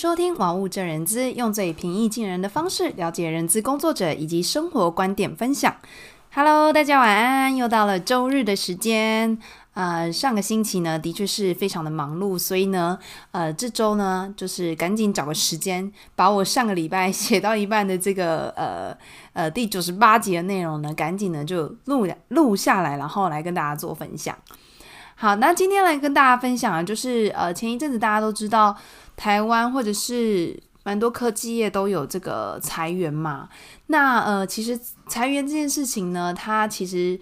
收听《玩物正人资》，用最平易近人的方式了解人资工作者以及生活观点分享。Hello，大家晚安，又到了周日的时间。呃，上个星期呢，的确是非常的忙碌，所以呢，呃，这周呢，就是赶紧找个时间，把我上个礼拜写到一半的这个呃呃第九十八集的内容呢，赶紧呢就录录下来，然后来跟大家做分享。好，那今天来跟大家分享啊就是呃，前一阵子大家都知道，台湾或者是蛮多科技业都有这个裁员嘛。那呃，其实裁员这件事情呢，它其实。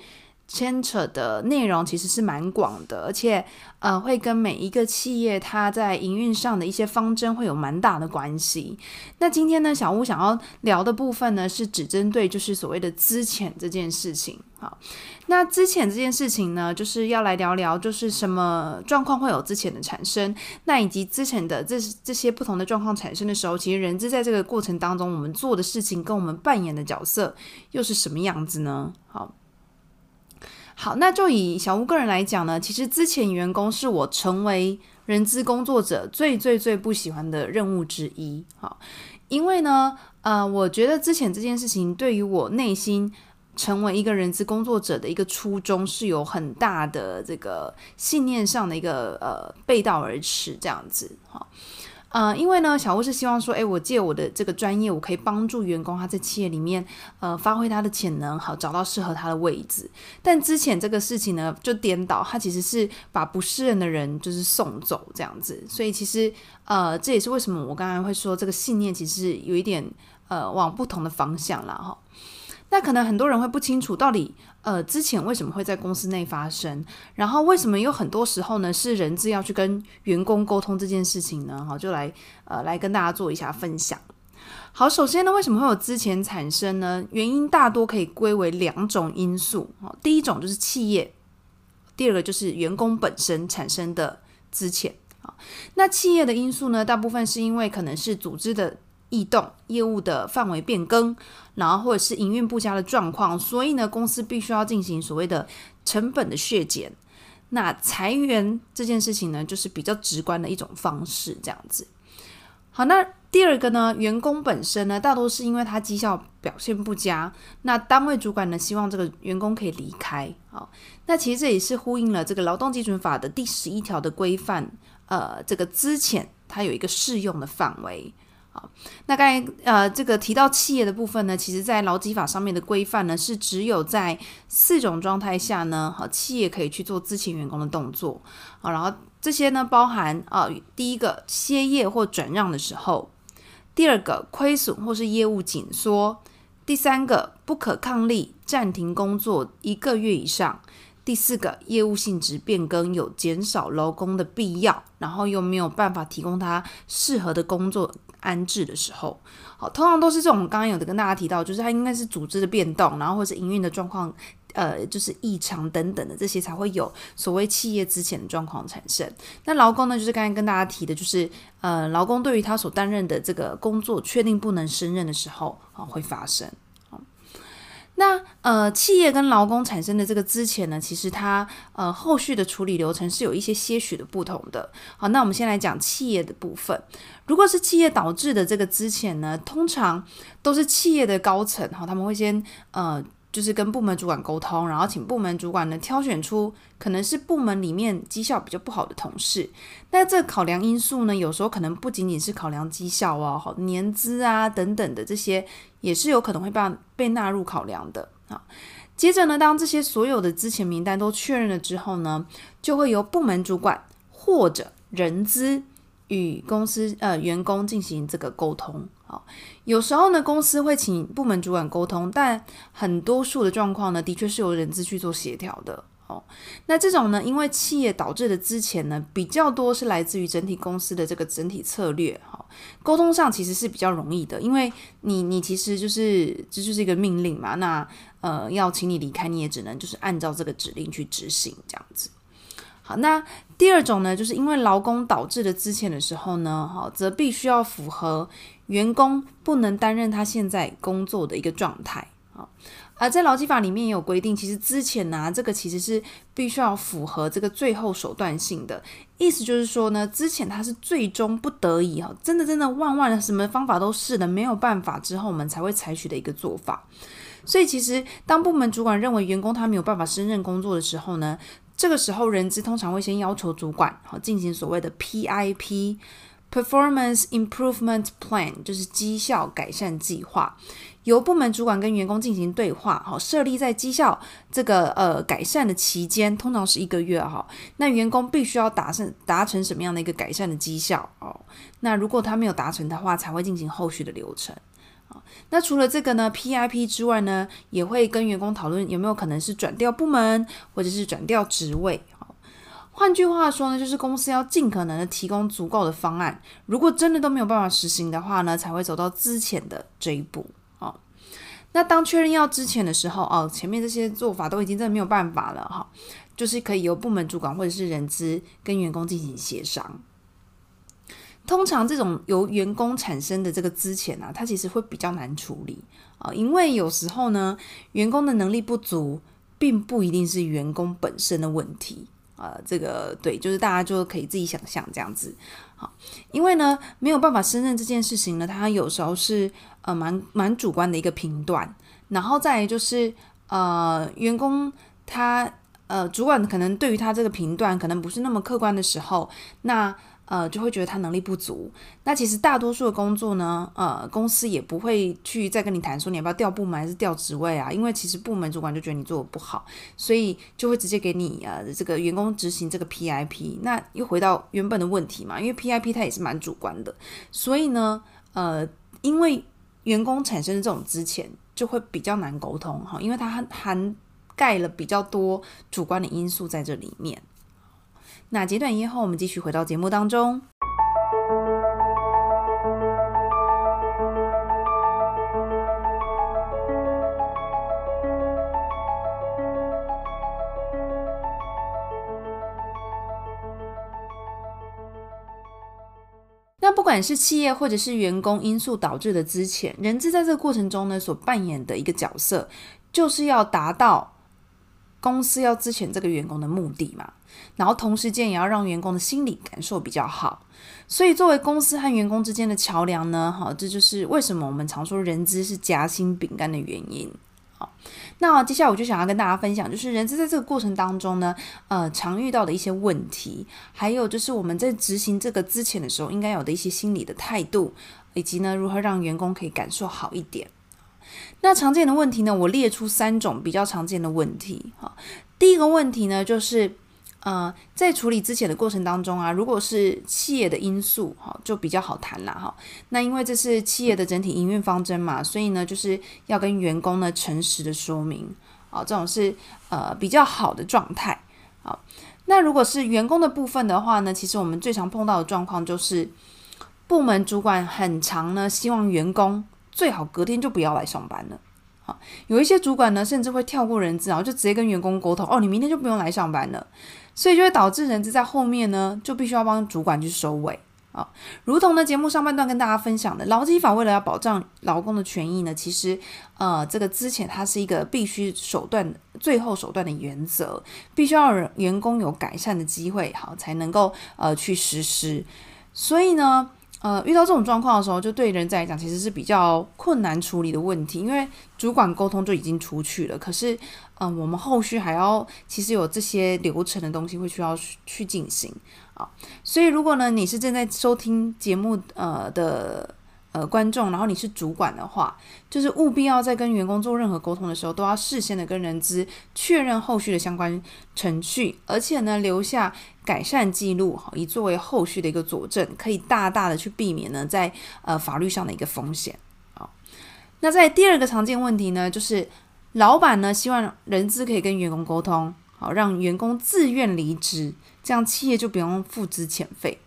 牵扯的内容其实是蛮广的，而且呃，会跟每一个企业它在营运上的一些方针会有蛮大的关系。那今天呢，小屋想要聊的部分呢，是只针对就是所谓的资遣这件事情。好，那资遣这件事情呢，就是要来聊聊，就是什么状况会有资遣的产生，那以及资遣的这这些不同的状况产生的时候，其实人资在这个过程当中，我们做的事情跟我们扮演的角色又是什么样子呢？好。好，那就以小吴个人来讲呢，其实资遣员工是我成为人资工作者最最最不喜欢的任务之一。好，因为呢，呃，我觉得之前这件事情对于我内心成为一个人资工作者的一个初衷是有很大的这个信念上的一个呃背道而驰这样子。好。呃，因为呢，小屋是希望说，诶，我借我的这个专业，我可以帮助员工他在企业里面，呃，发挥他的潜能，好找到适合他的位置。但之前这个事情呢，就颠倒，他其实是把不适任的人就是送走这样子。所以其实，呃，这也是为什么我刚才会说这个信念其实有一点，呃，往不同的方向了哈。那可能很多人会不清楚，到底呃之前为什么会在公司内发生，然后为什么有很多时候呢是人资要去跟员工沟通这件事情呢？好，就来呃来跟大家做一下分享。好，首先呢，为什么会有资前产生呢？原因大多可以归为两种因素。好，第一种就是企业，第二个就是员工本身产生的资遣。好，那企业的因素呢，大部分是因为可能是组织的。异动、业务的范围变更，然后或者是营运不佳的状况，所以呢，公司必须要进行所谓的成本的削减。那裁员这件事情呢，就是比较直观的一种方式，这样子。好，那第二个呢，员工本身呢，大多是因为他绩效表现不佳，那单位主管呢，希望这个员工可以离开。好，那其实这也是呼应了这个劳动基准法的第十一条的规范，呃，这个资遣它有一个适用的范围。那刚才呃，这个提到企业的部分呢，其实在劳基法上面的规范呢，是只有在四种状态下呢，好，企业可以去做资遣员工的动作啊。然后这些呢，包含啊，第一个歇业或转让的时候，第二个亏损或是业务紧缩，第三个不可抗力暂停工作一个月以上，第四个业务性质变更有减少劳工的必要，然后又没有办法提供他适合的工作。安置的时候，好，通常都是这种。刚刚有的跟大家提到，就是它应该是组织的变动，然后或是营运的状况，呃，就是异常等等的这些，才会有所谓企业之前的状况产生。那劳工呢，就是刚才跟大家提的，就是呃，劳工对于他所担任的这个工作确定不能胜任的时候，啊，会发生。那呃，企业跟劳工产生的这个资遣呢，其实它呃后续的处理流程是有一些些许的不同的。好，那我们先来讲企业的部分。如果是企业导致的这个资遣呢，通常都是企业的高层哈，他们会先呃。就是跟部门主管沟通，然后请部门主管呢挑选出可能是部门里面绩效比较不好的同事。那这考量因素呢，有时候可能不仅仅是考量绩效哦，年资啊等等的这些，也是有可能会被被纳入考量的啊。接着呢，当这些所有的之前名单都确认了之后呢，就会由部门主管或者人资与公司呃员工进行这个沟通。好，有时候呢，公司会请部门主管沟通，但很多数的状况呢，的确是由人资去做协调的。哦，那这种呢，因为企业导致的资遣呢，比较多是来自于整体公司的这个整体策略。哈，沟通上其实是比较容易的，因为你你其实就是这就是一个命令嘛，那呃要请你离开，你也只能就是按照这个指令去执行这样子。好，那第二种呢，就是因为劳工导致的资遣的时候呢，哈，则必须要符合。员工不能担任他现在工作的一个状态啊，而在劳基法里面也有规定，其实之前呢，这个其实是必须要符合这个最后手段性的意思，就是说呢，之前他是最终不得已哈，真的真的万万的什么方法都试了没有办法之后，我们才会采取的一个做法。所以其实当部门主管认为员工他没有办法胜任工作的时候呢，这个时候人资通常会先要求主管好进行所谓的 PIP。Performance Improvement Plan 就是绩效改善计划，由部门主管跟员工进行对话，好，设立在绩效这个呃改善的期间，通常是一个月哈。那员工必须要达成达成什么样的一个改善的绩效哦？那如果他没有达成的话，才会进行后续的流程。啊那除了这个呢，PIP 之外呢，也会跟员工讨论有没有可能是转调部门或者是转调职位。换句话说呢，就是公司要尽可能的提供足够的方案，如果真的都没有办法实行的话呢，才会走到之前的这一步哦。那当确认要之前的时候哦，前面这些做法都已经真的没有办法了哈，就是可以由部门主管或者是人资跟员工进行协商。通常这种由员工产生的这个资遣啊，它其实会比较难处理啊，因为有时候呢，员工的能力不足，并不一定是员工本身的问题。呃，这个对，就是大家就可以自己想象这样子，好，因为呢没有办法胜任这件事情呢，它有时候是呃蛮蛮主观的一个评断，然后再就是呃员工他呃主管可能对于他这个评断可能不是那么客观的时候，那。呃，就会觉得他能力不足。那其实大多数的工作呢，呃，公司也不会去再跟你谈说你要不要调部门还是调职位啊，因为其实部门主管就觉得你做的不好，所以就会直接给你呃这个员工执行这个 PIP。那又回到原本的问题嘛，因为 PIP 它也是蛮主观的，所以呢，呃，因为员工产生这种之前就会比较难沟通哈，因为它涵盖了比较多主观的因素在这里面。那简短音后，我们继续回到节目当中。那不管是企业或者是员工因素导致的资遣，人资在这个过程中呢，所扮演的一个角色，就是要达到。公司要资遣这个员工的目的嘛，然后同时间也要让员工的心理感受比较好，所以作为公司和员工之间的桥梁呢，好，这就是为什么我们常说人资是夹心饼干的原因。好，那接下来我就想要跟大家分享，就是人资在这个过程当中呢，呃，常遇到的一些问题，还有就是我们在执行这个资遣的时候应该有的一些心理的态度，以及呢，如何让员工可以感受好一点。那常见的问题呢，我列出三种比较常见的问题。哈，第一个问题呢，就是呃，在处理之前的过程当中啊，如果是企业的因素，哈，就比较好谈啦。哈，那因为这是企业的整体营运方针嘛，所以呢，就是要跟员工呢诚实的说明，啊，这种是呃比较好的状态。好，那如果是员工的部分的话呢，其实我们最常碰到的状况就是，部门主管很常呢希望员工。最好隔天就不要来上班了。好，有一些主管呢，甚至会跳过人资，然后就直接跟员工沟通：哦，你明天就不用来上班了。所以就会导致人资在后面呢，就必须要帮主管去收尾。啊，如同呢节目上半段跟大家分享的，劳基法为了要保障劳工的权益呢，其实呃这个资遣它是一个必须手段、最后手段的原则，必须要员工有改善的机会，好才能够呃去实施。所以呢。呃，遇到这种状况的时候，就对人在来讲，其实是比较困难处理的问题，因为主管沟通就已经出去了，可是，嗯、我们后续还要其实有这些流程的东西会需要去进行啊，所以如果呢，你是正在收听节目呃的。呃，观众，然后你是主管的话，就是务必要在跟员工做任何沟通的时候，都要事先的跟人资确认后续的相关程序，而且呢，留下改善记录，好，以作为后续的一个佐证，可以大大的去避免呢，在呃法律上的一个风险。好，那在第二个常见问题呢，就是老板呢希望人资可以跟员工沟通，好，让员工自愿离职，这样企业就不用付资遣费。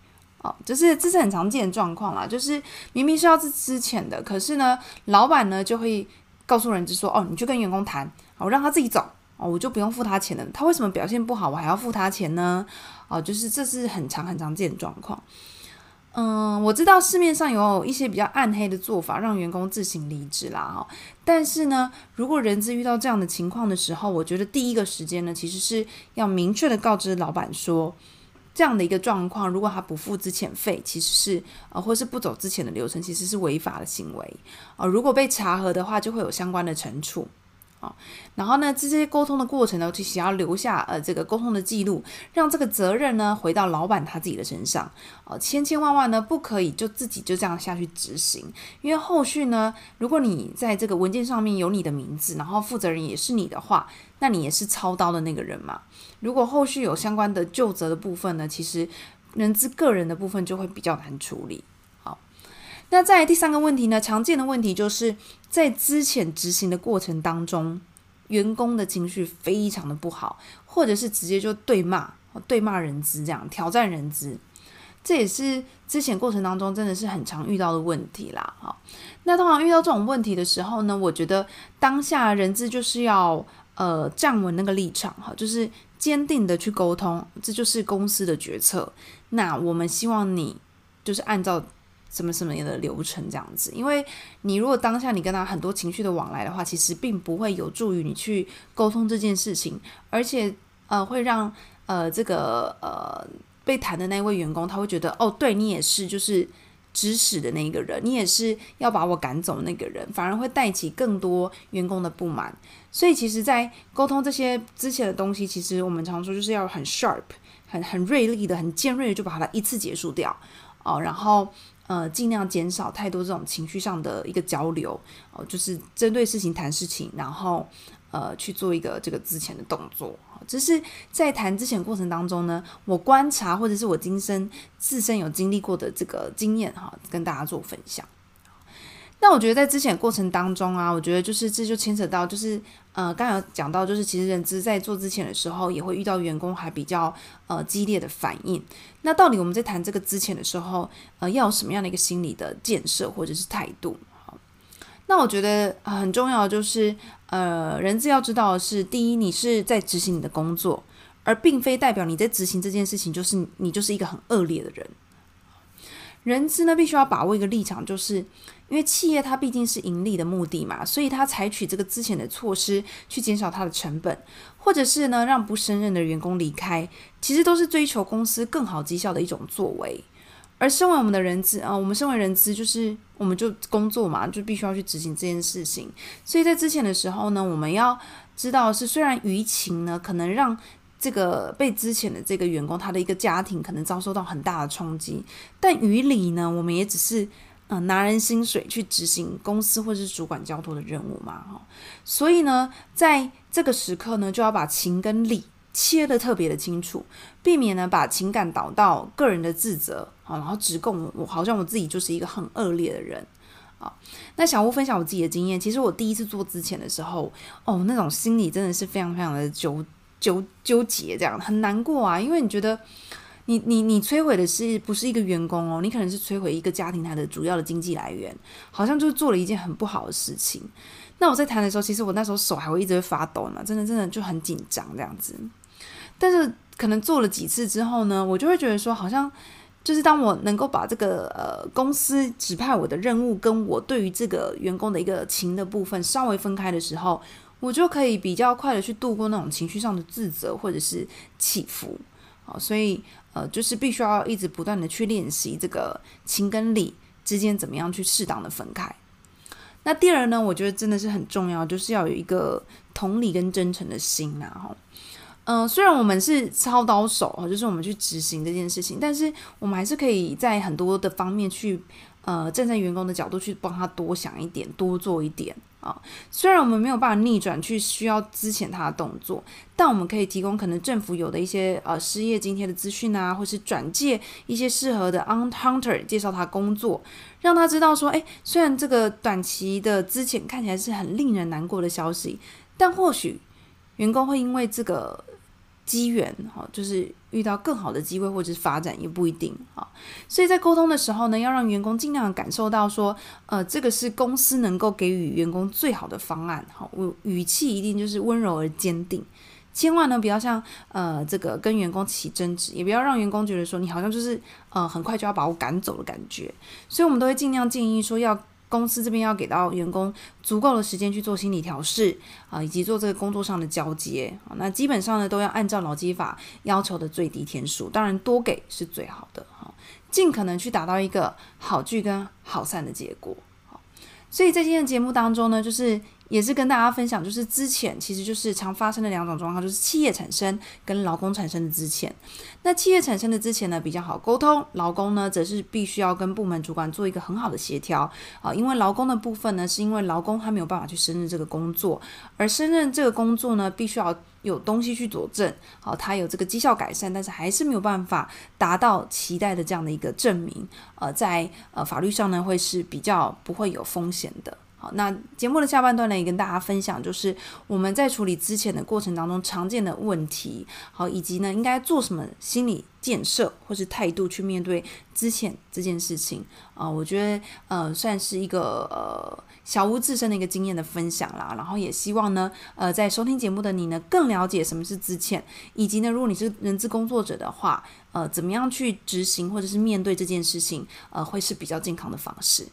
哦，就是这是很常见的状况啦，就是明明是要资资遣的，可是呢，老板呢就会告诉人资说，哦，你去跟员工谈，我让他自己走，哦，我就不用付他钱了。他为什么表现不好，我还要付他钱呢？哦，就是这是很常很常见的状况。嗯，我知道市面上有一些比较暗黑的做法，让员工自行离职啦哈。但是呢，如果人资遇到这样的情况的时候，我觉得第一个时间呢，其实是要明确的告知老板说，这样的一个状况，如果他不付之前费，其实是呃，或是不走之前的流程，其实是违法的行为啊、呃。如果被查核的话，就会有相关的惩处。啊，然后呢，这些沟通的过程呢，其实要留下呃这个沟通的记录，让这个责任呢回到老板他自己的身上。啊，千千万万呢不可以就自己就这样下去执行，因为后续呢，如果你在这个文件上面有你的名字，然后负责人也是你的话，那你也是操刀的那个人嘛。如果后续有相关的就责的部分呢，其实人资个人的部分就会比较难处理。那在第三个问题呢，常见的问题就是在资遣执行的过程当中，员工的情绪非常的不好，或者是直接就对骂、对骂人资这样挑战人资，这也是资遣过程当中真的是很常遇到的问题啦。哈，那通常遇到这种问题的时候呢，我觉得当下人资就是要呃站稳那个立场，哈，就是坚定的去沟通，这就是公司的决策。那我们希望你就是按照。什么什么样的流程这样子？因为你如果当下你跟他很多情绪的往来的话，其实并不会有助于你去沟通这件事情，而且呃会让呃这个呃被谈的那位员工他会觉得哦，对你也是就是指使的那一个人，你也是要把我赶走那个人，反而会带起更多员工的不满。所以其实，在沟通这些之前的东西，其实我们常说就是要很 sharp、很很锐利的、很尖锐的，就把它一次结束掉哦，然后。呃，尽量减少太多这种情绪上的一个交流哦、就是针对事情谈事情，然后呃去做一个这个之前的动作。只是在谈之前过程当中呢，我观察或者是我今生自身有经历过的这个经验哈，跟大家做分享。那我觉得在之前过程当中啊，我觉得就是这就牵扯到就是呃，刚才有讲到就是其实人资在做之前的时候，也会遇到员工还比较呃激烈的反应。那到底我们在谈这个之前的时候，呃，要有什么样的一个心理的建设或者是态度？好，那我觉得很重要就是呃，人资要知道的是，第一，你是在执行你的工作，而并非代表你在执行这件事情就是你就是一个很恶劣的人。人资呢，必须要把握一个立场，就是因为企业它毕竟是盈利的目的嘛，所以它采取这个资遣的措施去减少它的成本，或者是呢让不胜任的员工离开，其实都是追求公司更好绩效的一种作为。而身为我们的人资啊，我们身为人资，就是我们就工作嘛，就必须要去执行这件事情。所以在之前的时候呢，我们要知道是虽然舆情呢可能让。这个被资遣的这个员工，他的一个家庭可能遭受到很大的冲击，但于理呢，我们也只是嗯、拿人薪水去执行公司或是主管交托的任务嘛，哈，所以呢，在这个时刻呢，就要把情跟理切得特别的清楚，避免呢把情感导到个人的自责，好，然后指控我好像我自己就是一个很恶劣的人，啊，那小吴分享我自己的经验，其实我第一次做之前的时候，哦，那种心里真的是非常非常的纠。纠纠结这样很难过啊，因为你觉得你你你摧毁的是不是一个员工哦？你可能是摧毁一个家庭它的主要的经济来源，好像就是做了一件很不好的事情。那我在谈的时候，其实我那时候手还会一直会发抖嘛，真的真的就很紧张这样子。但是可能做了几次之后呢，我就会觉得说，好像就是当我能够把这个呃公司指派我的任务跟我对于这个员工的一个情的部分稍微分开的时候。我就可以比较快的去度过那种情绪上的自责或者是起伏，好，所以呃，就是必须要一直不断的去练习这个情跟理之间怎么样去适当的分开。那第二呢，我觉得真的是很重要，就是要有一个同理跟真诚的心啊，哈，嗯，虽然我们是操刀手，就是我们去执行这件事情，但是我们还是可以在很多的方面去。呃，站在员工的角度去帮他多想一点，多做一点啊。虽然我们没有办法逆转去需要资遣他的动作，但我们可以提供可能政府有的一些呃失业津贴的资讯啊，或是转介一些适合的 hunter 介绍他工作，让他知道说，诶，虽然这个短期的资遣看起来是很令人难过的消息，但或许员工会因为这个。机缘哈，就是遇到更好的机会或者是发展也不一定啊，所以在沟通的时候呢，要让员工尽量感受到说，呃，这个是公司能够给予员工最好的方案，哈，我语气一定就是温柔而坚定，千万呢不要像呃这个跟员工起争执，也不要让员工觉得说你好像就是呃很快就要把我赶走的感觉。所以我们都会尽量建议说要。公司这边要给到员工足够的时间去做心理调试啊，以及做这个工作上的交接啊。那基本上呢，都要按照劳基法要求的最低天数，当然多给是最好的哈，尽可能去达到一个好聚跟好散的结果。所以在今天的节目当中呢，就是。也是跟大家分享，就是资遣其实就是常发生的两种状况，就是企业产生跟劳工产生的资遣。那企业产生的资遣呢，比较好沟通，劳工呢则是必须要跟部门主管做一个很好的协调啊。因为劳工的部分呢，是因为劳工他没有办法去胜任这个工作，而胜任这个工作呢，必须要有东西去佐证，好，他有这个绩效改善，但是还是没有办法达到期待的这样的一个证明，呃，在呃法律上呢，会是比较不会有风险的。好，那节目的下半段呢，也跟大家分享，就是我们在处理资遣的过程当中常见的问题，好，以及呢应该做什么心理建设或是态度去面对之前这件事情啊，我觉得呃算是一个呃小屋自身的一个经验的分享啦，然后也希望呢呃在收听节目的你呢更了解什么是资遣，以及呢如果你是人资工作者的话，呃怎么样去执行或者是面对这件事情，呃会是比较健康的方式。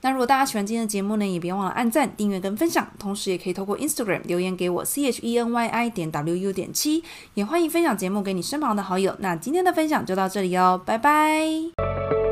那如果大家喜欢今天的节目呢，也别忘了按赞、订阅跟分享，同时也可以透过 Instagram 留言给我 C H E N Y I 点 W U 点七，也欢迎分享节目给你身旁的好友。那今天的分享就到这里哦，拜拜。